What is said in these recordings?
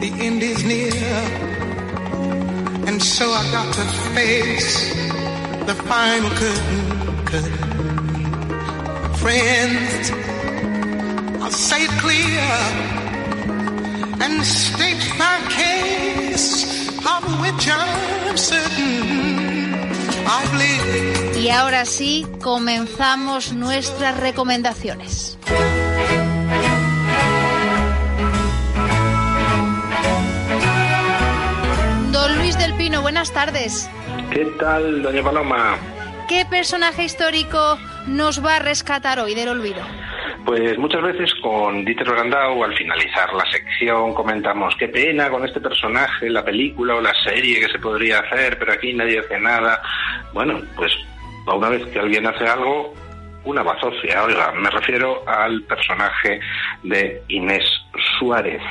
the end is near. And so I got to face the final curtain. Friends, I'll say it clear and state my case of which I'm certain. I've. Y ahora sí, comenzamos nuestras recomendaciones. Pino, buenas tardes. ¿Qué tal, doña Paloma? ¿Qué personaje histórico nos va a rescatar hoy del olvido? Pues muchas veces con Dieter Brandau, al finalizar la sección, comentamos qué pena con este personaje, la película o la serie que se podría hacer, pero aquí nadie hace nada. Bueno, pues a una vez que alguien hace algo, una bazofia. Oiga, me refiero al personaje de Inés Suárez.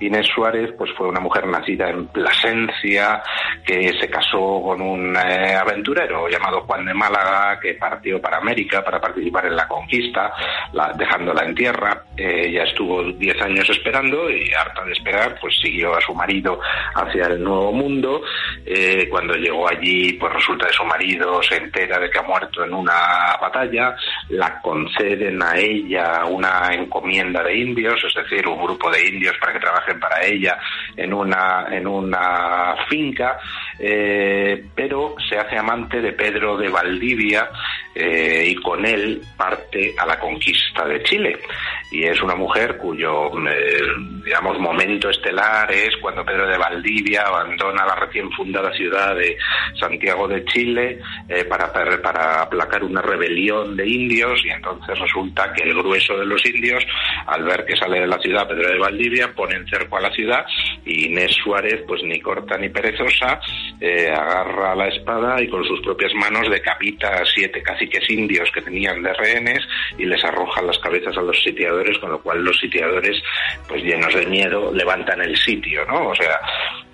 Inés Suárez pues fue una mujer nacida en Plasencia que se casó con un eh, aventurero llamado Juan de Málaga que partió para América para participar en la conquista, la, dejándola en tierra. Eh, ella estuvo 10 años esperando y harta de esperar pues siguió a su marido hacia el Nuevo Mundo. Eh, cuando llegó allí pues resulta que su marido se entera de que ha muerto en una batalla, la conceden a ella una encomienda de indios, es decir, un grupo de indios para que trabajen para ella en una, en una finca, eh, pero se hace amante de Pedro de Valdivia eh, y con él parte a la conquista de Chile. Y es una mujer cuyo, eh, digamos, momento estelar es cuando Pedro de Valdivia abandona la recién fundada ciudad de Santiago de Chile para, para aplacar una rebelión de indios y entonces resulta que el grueso de los indios, al ver que sale de la ciudad Pedro de Valdivia, ponen cerco a la ciudad y Inés Suárez, pues ni corta ni perezosa, eh, agarra la espada y con sus propias manos decapita a siete caciques indios que tenían de rehenes y les arroja las cabezas a los sitiadores, con lo cual los sitiadores, pues llenos de miedo, levantan el sitio, ¿no? O sea,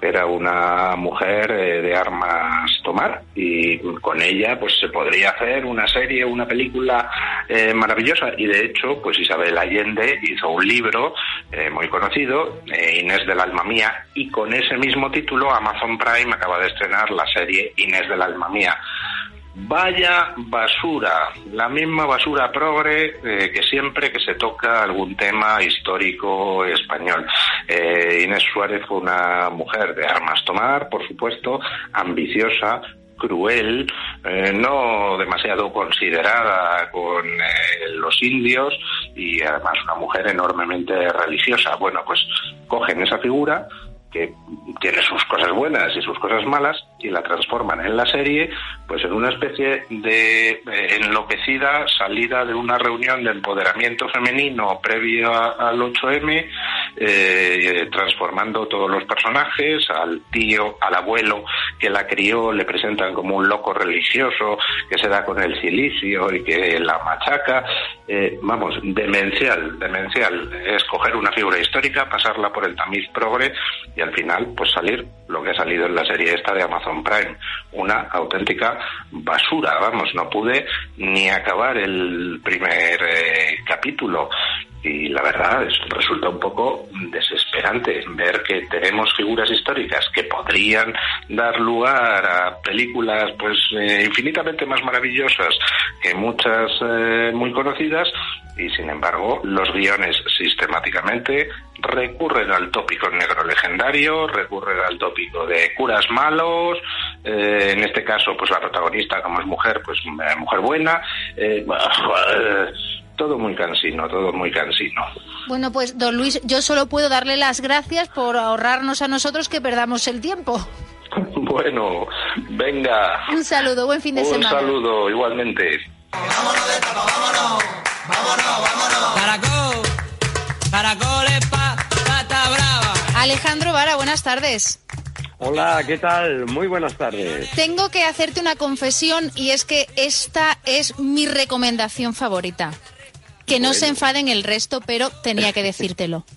era una mujer eh, de armas tomar y con ella pues se podría hacer una serie, una película eh, maravillosa y de hecho pues Isabel Allende hizo un libro eh, muy conocido, Inés del alma mía y con ese mismo título Amazon Prime acaba de estrenar la serie Inés del alma mía. Vaya basura, la misma basura progre eh, que siempre que se toca algún tema histórico español. Eh, Inés Suárez fue una mujer de armas tomar, por supuesto, ambiciosa, cruel, eh, no demasiado considerada con eh, los indios y además una mujer enormemente religiosa. Bueno, pues cogen esa figura que tiene sus cosas buenas y sus cosas malas y la transforman en la serie pues en una especie de eh, enloquecida salida de una reunión de empoderamiento femenino previo al 8M eh, transformando todos los personajes al tío al abuelo que la crió le presentan como un loco religioso que se da con el silicio y que la machaca. Eh, vamos demencial demencial. Es coger una figura histórica pasarla por el tamiz progre y al final pues salir lo que ha salido en la serie esta de Amazon Prime. Una auténtica basura vamos no pude ni acabar el primer eh, capítulo y la verdad es, resulta un poco desesperante ver que tenemos figuras históricas que podrían dar lugar a películas pues eh, infinitamente más maravillosas que muchas eh, muy conocidas y sin embargo los guiones sistemáticamente recurren al tópico negro legendario, recurren al tópico de curas malos, eh, en este caso pues la protagonista como es mujer, pues eh, mujer buena, eh, todo muy cansino, todo muy cansino. Bueno, pues don Luis, yo solo puedo darle las gracias por ahorrarnos a nosotros que perdamos el tiempo. Bueno, venga. Un saludo, buen fin de Un semana. saludo igualmente. Caracol, caracoles pa, pata brava. Alejandro Vara, buenas tardes. Hola, ¿qué tal? Muy buenas tardes. Tengo que hacerte una confesión y es que esta es mi recomendación favorita. Que no se enfaden el resto, pero tenía que decírtelo.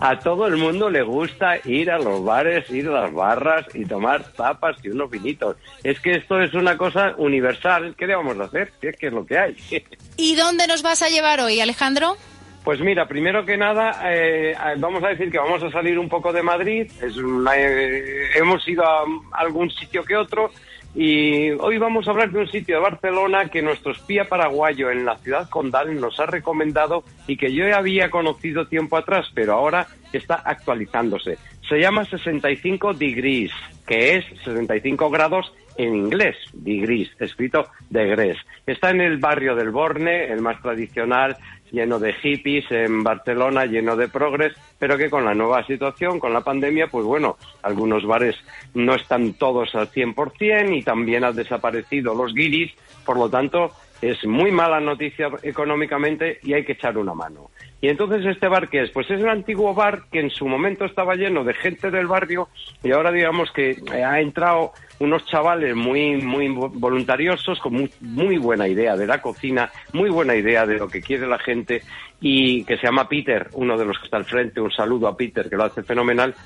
A todo el mundo le gusta ir a los bares, ir a las barras y tomar tapas y unos vinitos. Es que esto es una cosa universal. ¿Qué le vamos a hacer? Si es que es lo que hay. ¿Y dónde nos vas a llevar hoy, Alejandro? Pues mira, primero que nada, eh, vamos a decir que vamos a salir un poco de Madrid. Es una- eh, hemos ido a algún sitio que otro y hoy vamos a hablar de un sitio de Barcelona que nuestro espía paraguayo en la ciudad condal nos ha recomendado y que yo había conocido tiempo atrás, pero ahora está actualizándose. Se llama 65 degrees, que es 65 grados en inglés, degrees, escrito degrees. Está en el barrio del Borne, el más tradicional, lleno de hippies en Barcelona, lleno de progres, pero que con la nueva situación, con la pandemia, pues bueno, algunos bares no están todos al 100% y también han desaparecido los guiris, por lo tanto, es muy mala noticia económicamente y hay que echar una mano. Y entonces este bar que es, pues es un antiguo bar que en su momento estaba lleno de gente del barrio y ahora digamos que eh, ha entrado unos chavales muy muy voluntariosos con muy, muy buena idea de la cocina, muy buena idea de lo que quiere la gente y que se llama Peter, uno de los que está al frente, un saludo a Peter que lo hace fenomenal.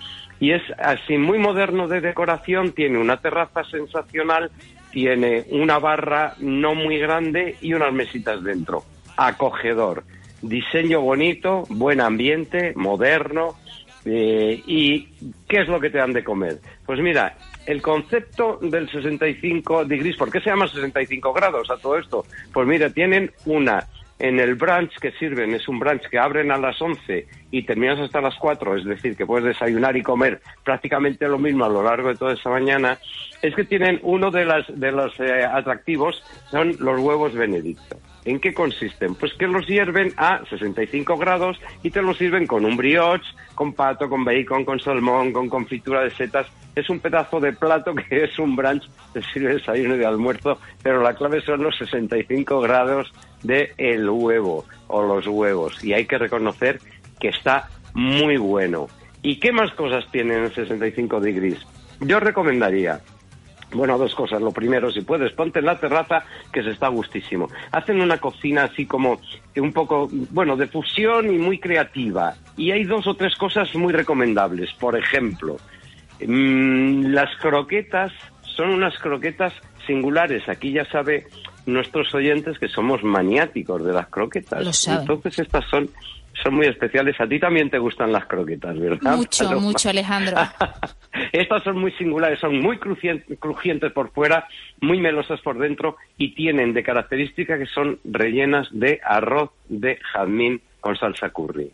Y es así muy moderno de decoración, tiene una terraza sensacional, tiene una barra no muy grande y unas mesitas dentro, acogedor, diseño bonito, buen ambiente, moderno, eh, ¿Y qué es lo que te dan de comer? Pues mira, el concepto del 65 degrees, ¿por qué se llama 65 grados a todo esto? Pues mira, tienen una en el brunch que sirven, es un brunch que abren a las 11 y terminas hasta las 4, es decir, que puedes desayunar y comer prácticamente lo mismo a lo largo de toda esa mañana, es que tienen uno de, las, de los eh, atractivos, son los huevos benedicto. ¿En qué consisten? Pues que los hierven a 65 grados y te los sirven con un brioche, con pato, con bacon, con salmón, con confitura de setas. Es un pedazo de plato que es un brunch, te sirve desayuno de almuerzo, pero la clave son los 65 grados de huevo o los huevos. Y hay que reconocer que está muy bueno. ¿Y qué más cosas tienen en 65 degrees? Yo recomendaría bueno, dos cosas. Lo primero, si puedes, ponte en la terraza, que se está gustísimo. Hacen una cocina así como un poco, bueno, de fusión y muy creativa. Y hay dos o tres cosas muy recomendables. Por ejemplo, mmm, las croquetas son unas croquetas singulares. Aquí ya sabe nuestros oyentes que somos maniáticos de las croquetas. Lo saben. Entonces estas son son muy especiales. A ti también te gustan las croquetas, ¿verdad? Mucho, Paloma? mucho, Alejandro. Estas son muy singulares, son muy crujientes, crujientes por fuera, muy melosas por dentro y tienen de característica que son rellenas de arroz de jazmín con salsa curry.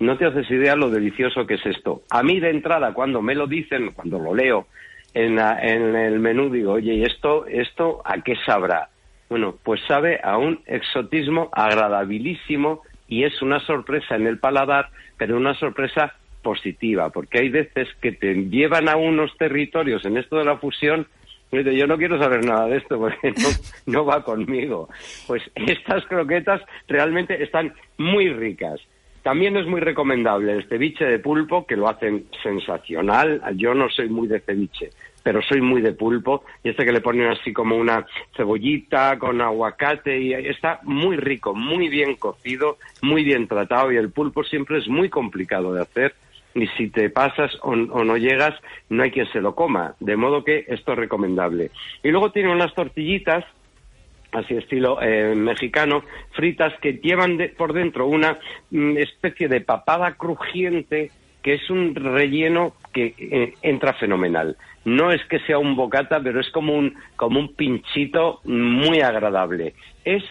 No te haces idea lo delicioso que es esto. A mí de entrada, cuando me lo dicen, cuando lo leo en, la- en el menú, digo, oye, ¿y esto, esto a qué sabrá? Bueno, pues sabe a un exotismo agradabilísimo y es una sorpresa en el paladar, pero una sorpresa positiva, porque hay veces que te llevan a unos territorios en esto de la fusión yo no quiero saber nada de esto porque no va conmigo. Pues estas croquetas realmente están muy ricas. También es muy recomendable el ceviche de pulpo, que lo hacen sensacional. Yo no soy muy de ceviche, pero soy muy de pulpo. Y este que le ponen así como una cebollita con aguacate y está muy rico, muy bien cocido, muy bien tratado. Y el pulpo siempre es muy complicado de hacer. Y si te pasas o, no llegas, no hay quien se lo coma. De modo que esto es recomendable. Y luego tiene unas tortillitas así estilo eh, mexicano, fritas que llevan de- por dentro una mm, especie de papada crujiente que es un relleno que eh, entra fenomenal. No es que sea un bocata, pero es como un, como un pinchito muy agradable. Es,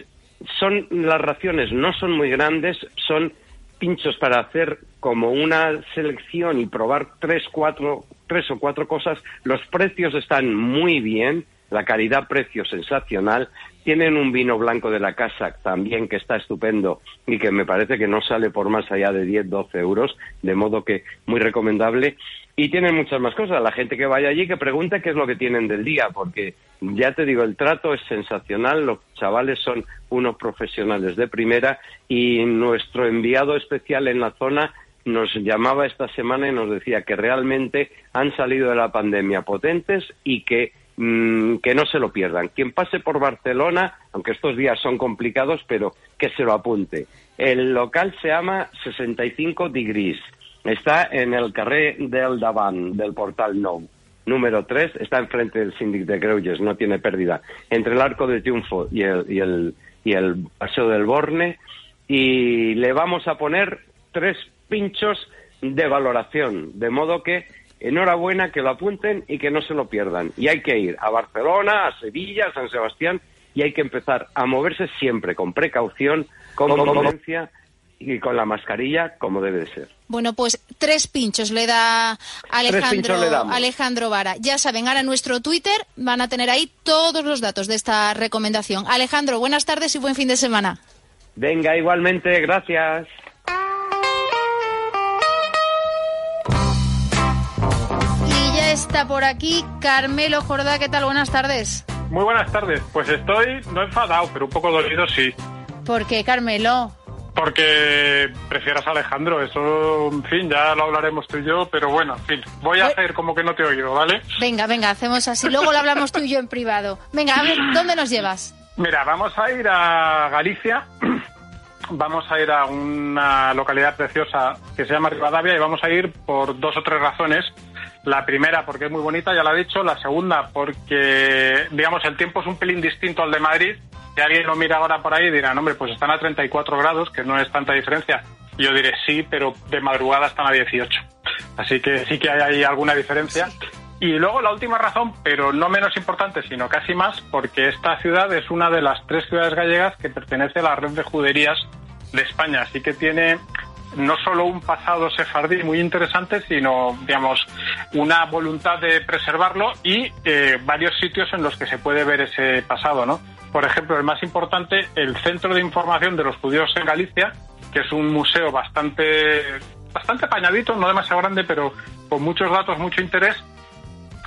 son las raciones, no son muy grandes, son pinchos para hacer como una selección y probar tres, cuatro, tres o cuatro cosas. Los precios están muy bien, la calidad-precio sensacional. Tienen un vino blanco de la casa también que está estupendo y que me parece que no sale por más allá de 10, 12 euros, de modo que muy recomendable. Y tienen muchas más cosas. La gente que vaya allí que pregunte qué es lo que tienen del día, porque ya te digo, el trato es sensacional, los chavales son unos profesionales de primera y nuestro enviado especial en la zona nos llamaba esta semana y nos decía que realmente han salido de la pandemia potentes y que mm, que no se lo pierdan. Quien pase por Barcelona, aunque estos días son complicados, pero que se lo apunte. El local se llama 65 Degrees. Está en el carrer del Davant, del Portal Nou. Número 3, está enfrente del Síndic de Greuges, no tiene pérdida. Entre el Arco de Triunfo y el, y el, y el Paseo del Borne. y le vamos a poner tres pinchos de valoración, de modo que enhorabuena que lo apunten y que no se lo pierdan. Y hay que ir a Barcelona, a Sevilla, a San Sebastián y hay que empezar a moverse siempre con precaución, con convivencia y con la mascarilla como debe de ser. Bueno, pues tres pinchos le da Alejandro, pinchos le damos. Alejandro Vara. Ya saben, ahora en nuestro Twitter van a tener ahí todos los datos de esta recomendación. Alejandro, buenas tardes y buen fin de semana. Venga, igualmente, gracias. Está por aquí Carmelo Jordá. ¿Qué tal? Buenas tardes. Muy buenas tardes. Pues estoy no enfadado, pero un poco dolido sí. ¿Por qué, Carmelo? Porque prefieras a Alejandro, eso, en fin, ya lo hablaremos tú y yo, pero bueno, en fin, voy a hacer como que no te he oído, ¿vale? Venga, venga, hacemos así. Luego lo hablamos tú y yo en privado. Venga, a ver, ¿dónde nos llevas? Mira, vamos a ir a Galicia, vamos a ir a una localidad preciosa que se llama Rivadavia y vamos a ir por dos o tres razones. La primera porque es muy bonita, ya lo he dicho. La segunda porque, digamos, el tiempo es un pelín distinto al de Madrid. Si alguien lo mira ahora por ahí dirá, hombre, pues están a 34 grados, que no es tanta diferencia. Yo diré, sí, pero de madrugada están a 18. Así que sí que hay ahí alguna diferencia. Y luego la última razón, pero no menos importante, sino casi más, porque esta ciudad es una de las tres ciudades gallegas que pertenece a la red de juderías de España. Así que tiene no solo un pasado sefardí muy interesante, sino, digamos, una voluntad de preservarlo y eh, varios sitios en los que se puede ver ese pasado, ¿no? Por ejemplo, el más importante, el Centro de Información de los Judíos en Galicia, que es un museo bastante, bastante apañadito, no demasiado grande, pero con muchos datos, mucho interés,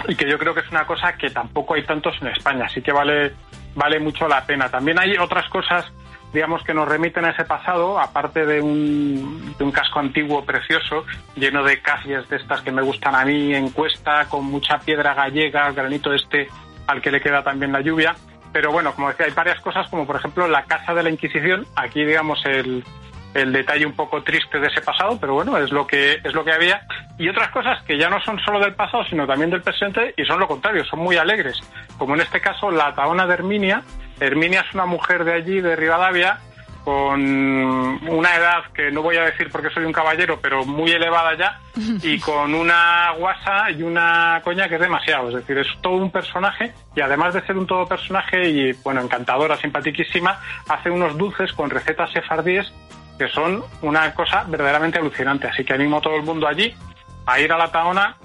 y que yo creo que es una cosa que tampoco hay tantos en España, así que vale, vale mucho la pena. También hay otras cosas, digamos, que nos remiten a ese pasado, aparte de un, de un casco antiguo precioso, lleno de calles de estas que me gustan a mí, en cuesta, con mucha piedra gallega, granito este al que le queda también la lluvia. Pero bueno, como decía, hay varias cosas, como por ejemplo la Casa de la Inquisición, aquí digamos el, el detalle un poco triste de ese pasado, pero bueno, es lo que es lo que había y otras cosas que ya no son solo del pasado, sino también del presente y son lo contrario, son muy alegres, como en este caso la Taona de Herminia. Herminia es una mujer de allí de Rivadavia con una edad que no voy a decir porque soy un caballero, pero muy elevada ya y con una guasa y una coña que es demasiado, es decir, es todo un personaje y además de ser un todo personaje y bueno, encantadora, simpatiquísima, hace unos dulces con recetas sefardíes que son una cosa verdaderamente alucinante. Así que animo a todo el mundo allí a ir a la Taona,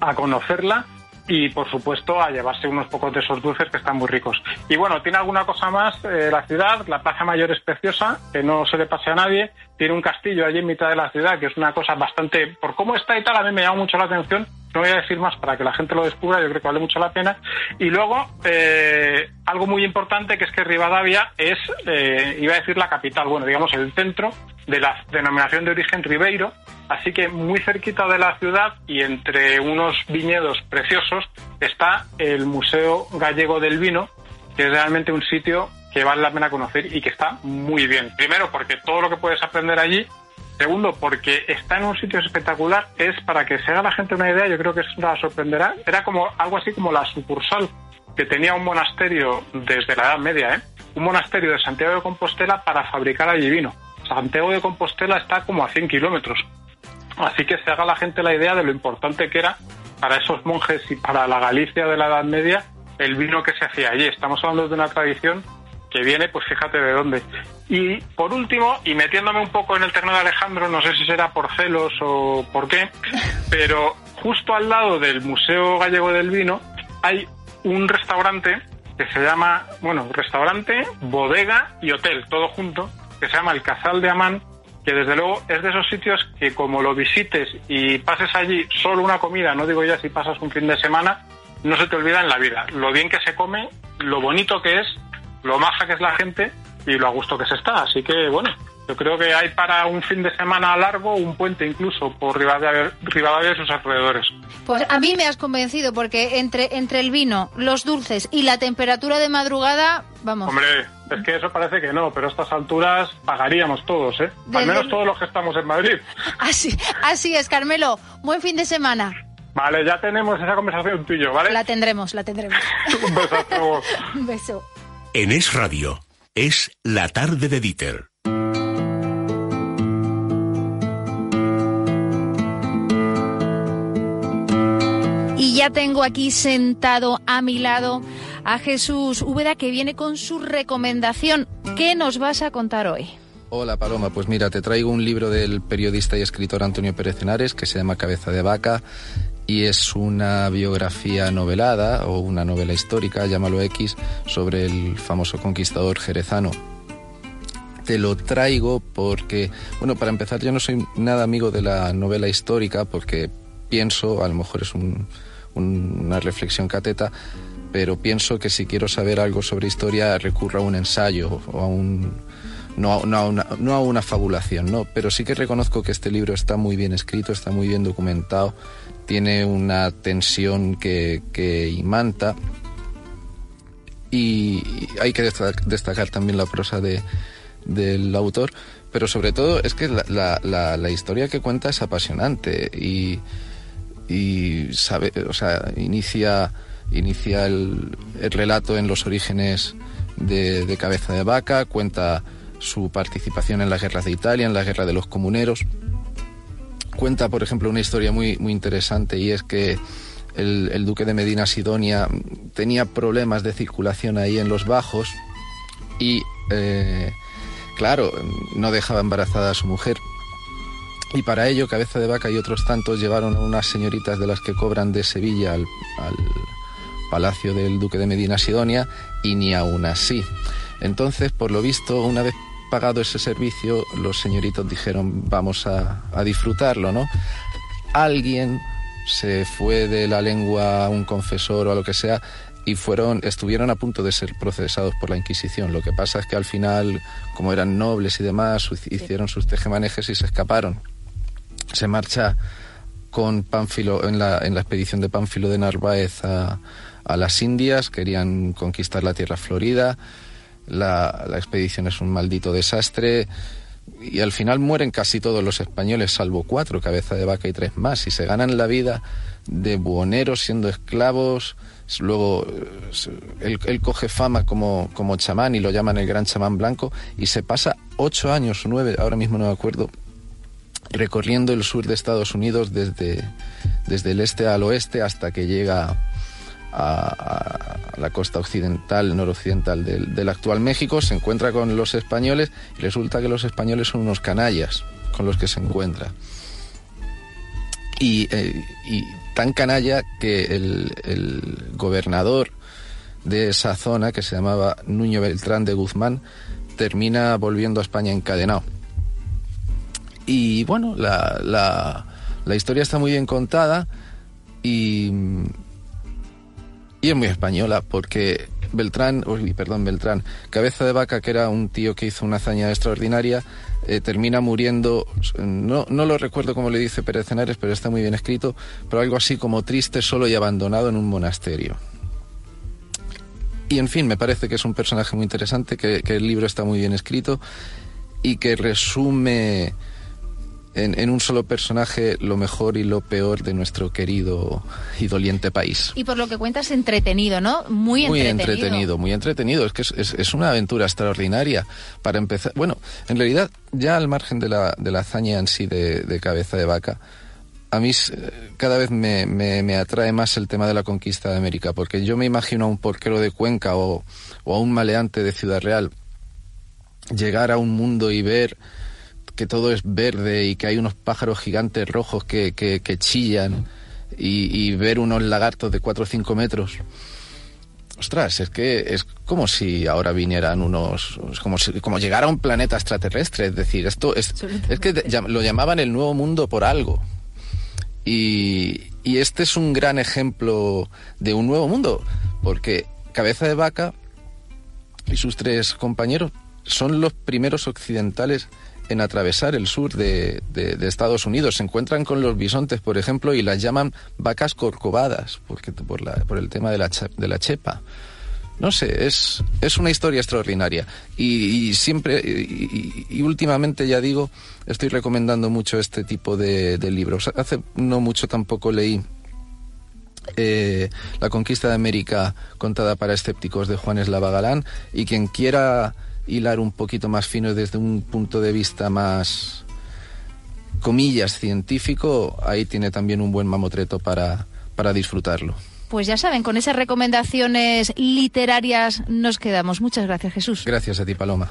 a conocerla y, por supuesto, a llevarse unos pocos de esos dulces que están muy ricos. Y bueno, tiene alguna cosa más eh, la ciudad, la Plaza Mayor es preciosa, que no se le pase a nadie. Tiene un castillo allí en mitad de la ciudad, que es una cosa bastante... Por cómo está y tal, a mí me llama mucho la atención. No voy a decir más para que la gente lo descubra, yo creo que vale mucho la pena. Y luego, eh, algo muy importante, que es que Rivadavia es, eh, iba a decir la capital, bueno, digamos el centro de la denominación de origen Ribeiro, así que muy cerquita de la ciudad y entre unos viñedos preciosos está el Museo Gallego del Vino, que es realmente un sitio que vale la pena conocer y que está muy bien. Primero, porque todo lo que puedes aprender allí Segundo, porque está en un sitio espectacular, es para que se haga la gente una idea, yo creo que eso la sorprenderá. Era como algo así como la sucursal que tenía un monasterio desde la Edad Media, ¿eh? un monasterio de Santiago de Compostela para fabricar allí vino. Santiago de Compostela está como a 100 kilómetros. Así que se haga la gente la idea de lo importante que era para esos monjes y para la Galicia de la Edad Media el vino que se hacía allí. Estamos hablando de una tradición que viene, pues fíjate de dónde. Y por último, y metiéndome un poco en el terreno de Alejandro, no sé si será por celos o por qué, pero justo al lado del Museo Gallego del Vino hay un restaurante que se llama, bueno, restaurante, bodega y hotel, todo junto, que se llama el Casal de Amán, que desde luego es de esos sitios que como lo visites y pases allí solo una comida, no digo ya si pasas un fin de semana, no se te olvida en la vida. Lo bien que se come, lo bonito que es, lo maja que es la gente y lo a gusto que se está. Así que, bueno, yo creo que hay para un fin de semana largo, un puente incluso por Rivadavia, Rivadavia y sus alrededores. Pues a mí me has convencido porque entre, entre el vino, los dulces y la temperatura de madrugada, vamos. Hombre, es que eso parece que no, pero a estas alturas pagaríamos todos, ¿eh? Al menos todos los que estamos en Madrid. Así, así es, Carmelo. Buen fin de semana. Vale, ya tenemos esa conversación tú y yo, ¿vale? La tendremos, la tendremos. Un beso. Un beso. En Es Radio, es la tarde de Dieter. Ya tengo aquí sentado a mi lado a Jesús Úbeda que viene con su recomendación. ¿Qué nos vas a contar hoy? Hola Paloma, pues mira, te traigo un libro del periodista y escritor Antonio Pérez Henares que se llama Cabeza de Vaca y es una biografía novelada o una novela histórica, llámalo X, sobre el famoso conquistador jerezano. Te lo traigo porque, bueno, para empezar yo no soy nada amigo de la novela histórica porque pienso, a lo mejor es una reflexión cateta, pero pienso que si quiero saber algo sobre historia recurro a un ensayo o a un no, a una, no a una fabulación, ¿no? Pero sí que reconozco que este libro está muy bien escrito, está muy bien documentado, tiene una tensión que, imanta y hay que destacar también la prosa de, del autor, pero sobre todo es que la, historia que cuenta es apasionante y, y o sea, inicia, inicia el, el relato en los orígenes de, de Cabeza de Vaca, cuenta su participación en las guerras de Italia, en la guerra de los comuneros. Cuenta, por ejemplo, una historia muy, muy interesante y es que el, duque de Medina Sidonia tenía problemas de circulación ahí en los bajos y, eh, claro, no dejaba embarazada a su mujer. Y para ello, Cabeza de Vaca y otros tantos llevaron a unas señoritas de las que cobran de Sevilla al, al palacio del duque de Medina Sidonia y ni aún así. Entonces, por lo visto, una vez pagado ese servicio, los señoritos dijeron vamos a, disfrutarlo, ¿no? Alguien se fue de la lengua a un confesor o a lo que sea y fueron estuvieron a punto de ser procesados por la Inquisición. Lo que pasa es que al final, como eran nobles y demás, hicieron sus tejemanejes y se escaparon. Se marcha con Pánfilo en la, en la expedición de Pánfilo de Narváez a, a las Indias, querían conquistar la tierra florida. La, expedición es un maldito desastre. Y al final mueren casi todos los españoles, salvo cuatro, cabeza de vaca y tres más, y se ganan la vida de buhoneros siendo esclavos. Luego él, él, coge fama como, como chamán y lo llaman el gran chamán blanco. Y se pasa ocho años nueve, ahora mismo no me acuerdo, recorriendo el sur de Estados Unidos desde, desde el este al oeste hasta que llega a, la costa occidental, noroccidental del, del, actual México, se encuentra con los españoles y resulta que los españoles son unos canallas con los que se encuentra. Y, eh, y tan canalla que el, el, gobernador de esa zona, que se llamaba Nuño Beltrán de Guzmán, termina volviendo a España encadenado. Y bueno, la, la, historia está muy bien contada y y es muy española porque Beltrán, uy, perdón, Beltrán, Cabeza de Vaca, que era un tío que hizo una hazaña extraordinaria, eh, termina muriendo, no, no lo recuerdo como le dice Pérez Cenares, pero está muy bien escrito, pero algo así como triste, solo y abandonado en un monasterio. Y en fin, me parece que es un personaje muy interesante, que el libro está muy bien escrito y que resume en, en, un solo personaje lo mejor y lo peor de nuestro querido y doliente país. Y por lo que cuentas, entretenido, ¿no? Muy, muy entretenido. entretenido. Muy entretenido, Es que es, es, es, una aventura extraordinaria. Para empezar, bueno, en realidad, ya al margen de la, de la hazaña en sí de, de cabeza de vaca, a mí cada vez me, me, me, atrae más el tema de la conquista de América, porque yo me imagino a un porquero de Cuenca o, o a un maleante de Ciudad Real llegar a un mundo y ver que todo es verde y que hay unos pájaros gigantes rojos que, que, que chillan y, y, ver unos lagartos de 4 o 5 metros. Ostras, es que es como si ahora vinieran unos. como si como llegara a un planeta extraterrestre. Es decir, esto es. Es que lo llamaban el nuevo mundo por algo. Y, y este es un gran ejemplo de un nuevo mundo. Porque Cabeza de Vaca y sus tres compañeros son los primeros occidentales en atravesar el sur de, Estados Unidos. Se encuentran con los bisontes, por ejemplo, y las llaman vacas corcovadas, porque, por, la, por el tema de la, de la chepa. No sé, es, es una historia extraordinaria. Y, siempre, y, últimamente ya digo, estoy recomendando mucho este tipo de, de libros. Hace no mucho tampoco leí eh, La conquista de América contada para escépticos de Juan Eslava Galán, y quien quiera hilar un poquito más fino desde un punto de vista más, comillas, científico, ahí tiene también un buen mamotreto para, para disfrutarlo. Pues ya saben, con esas recomendaciones literarias nos quedamos. Muchas gracias, Jesús. Gracias a ti, Paloma.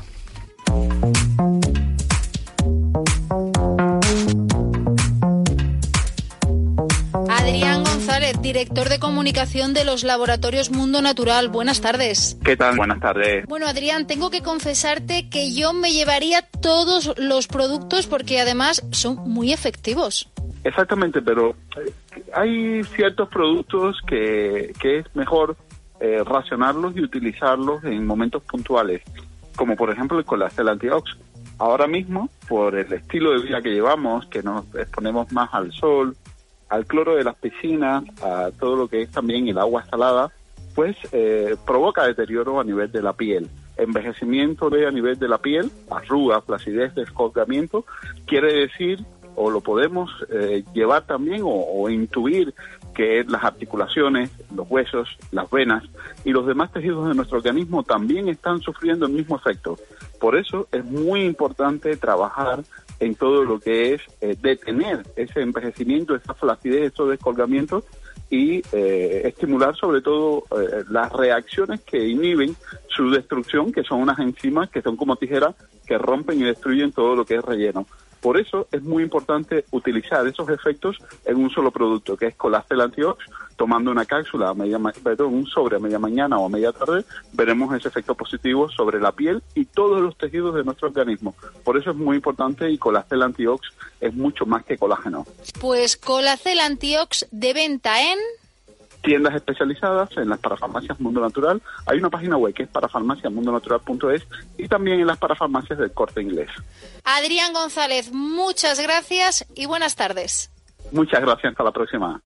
Director de comunicación de los laboratorios Mundo Natural. Buenas tardes. ¿Qué tal? Buenas tardes. Bueno, Adrián, tengo que confesarte que yo me llevaría todos los productos porque además son muy efectivos. Exactamente, pero eh, hay ciertos productos que, que es mejor eh, racionarlos y utilizarlos en momentos puntuales, como por ejemplo el colágeno antiox. Ahora mismo, por el estilo de vida que llevamos, que nos exponemos más al sol, al cloro de las piscinas, a todo lo que es también el agua salada, pues eh, provoca deterioro a nivel de la piel. Envejecimiento de a nivel de la piel, arrugas, flacidez, descolgamiento, quiere decir, o lo podemos eh, llevar también o intuir que las articulaciones, los huesos, las venas y los demás tejidos de nuestro organismo también están sufriendo el mismo efecto. Por eso es muy importante trabajar en todo lo que es eh, detener ese envejecimiento, esa flacidez, esos descolgamientos y eh, estimular sobre todo eh, las reacciones que inhiben su destrucción, que son unas enzimas que son como tijeras que rompen y destruyen todo lo que es relleno. Por eso es muy importante utilizar esos efectos en un solo producto, que es Colastel Antiox. Tomando una cápsula, a media, perdón, un sobre a media mañana o a media tarde, veremos ese efecto positivo sobre la piel y todos los tejidos de nuestro organismo. Por eso es muy importante y Colastel Antiox es mucho más que colágeno. Pues Colacel Antiox de venta en... tiendas especializadas en las parafarmacias Mundo Natural. Hay una página web que es parafarmaciamundonatural.es y también en las parafarmacias del corte inglés. Adrián González, muchas gracias y buenas tardes. Muchas gracias, hasta la próxima.